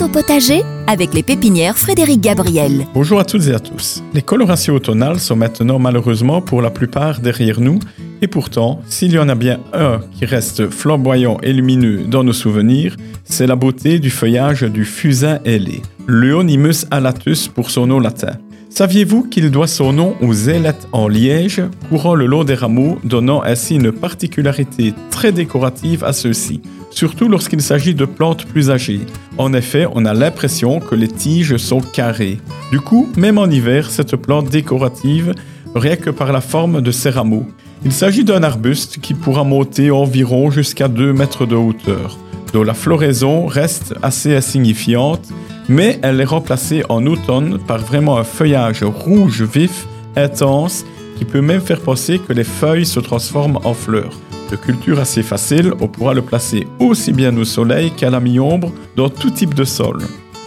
Au potager avec les pépinières Frédéric Gabriel. Bonjour à toutes et à tous. Les colorations automnales sont maintenant malheureusement pour la plupart derrière nous et pourtant, s'il y en a bien un qui reste flamboyant et lumineux dans nos souvenirs, c'est la beauté du feuillage du fusain ailé, Leonimus alatus pour son nom latin. Saviez-vous qu'il doit son nom aux ailettes en liège, courant le long des rameaux, donnant ainsi une particularité très décorative à ceux-ci, surtout lorsqu'il s'agit de plantes plus âgées? En effet, on a l'impression que les tiges sont carrées. Du coup, même en hiver, cette plante décorative, rien que par la forme de ses rameaux. Il s'agit d'un arbuste qui pourra monter environ jusqu'à 2 mètres de hauteur, dont la floraison reste assez insignifiante mais elle est remplacée en automne par vraiment un feuillage rouge vif, intense, qui peut même faire penser que les feuilles se transforment en fleurs. De culture assez facile, on pourra le placer aussi bien au soleil qu'à la mi-ombre dans tout type de sol.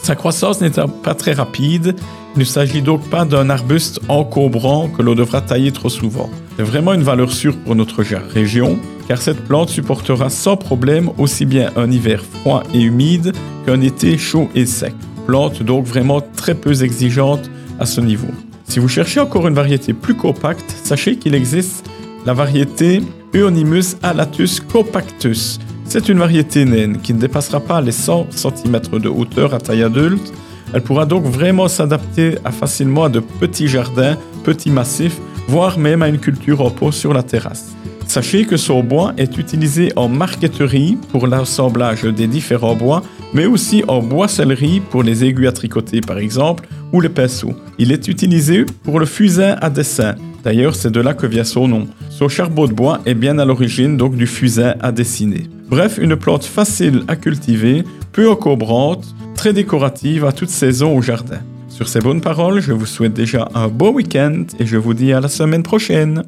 Sa croissance n'étant pas très rapide, il ne s'agit donc pas d'un arbuste encombrant que l'on devra tailler trop souvent. C'est vraiment une valeur sûre pour notre région, car cette plante supportera sans problème aussi bien un hiver froid et humide qu'un été chaud et sec. Plante donc vraiment très peu exigeante à ce niveau. Si vous cherchez encore une variété plus compacte, sachez qu'il existe la variété Euonymus alatus compactus, c'est une variété naine qui ne dépassera pas les 100 cm de hauteur à taille adulte. Elle pourra donc vraiment s'adapter à facilement à de petits jardins, petits massifs, voire même à une culture en pot sur la terrasse. Sachez que son bois est utilisé en marqueterie pour l'assemblage des différents bois, mais aussi en boissellerie pour les aiguilles à tricoter par exemple, ou les pinceaux. Il est utilisé pour le fusain à dessin. D'ailleurs, c'est de là que vient son nom. Son charbon de bois est bien à l'origine donc du fusain à dessiner. Bref, une plante facile à cultiver, peu encombrante, très décorative à toute saison au jardin. Sur ces bonnes paroles, je vous souhaite déjà un beau week-end et je vous dis à la semaine prochaine.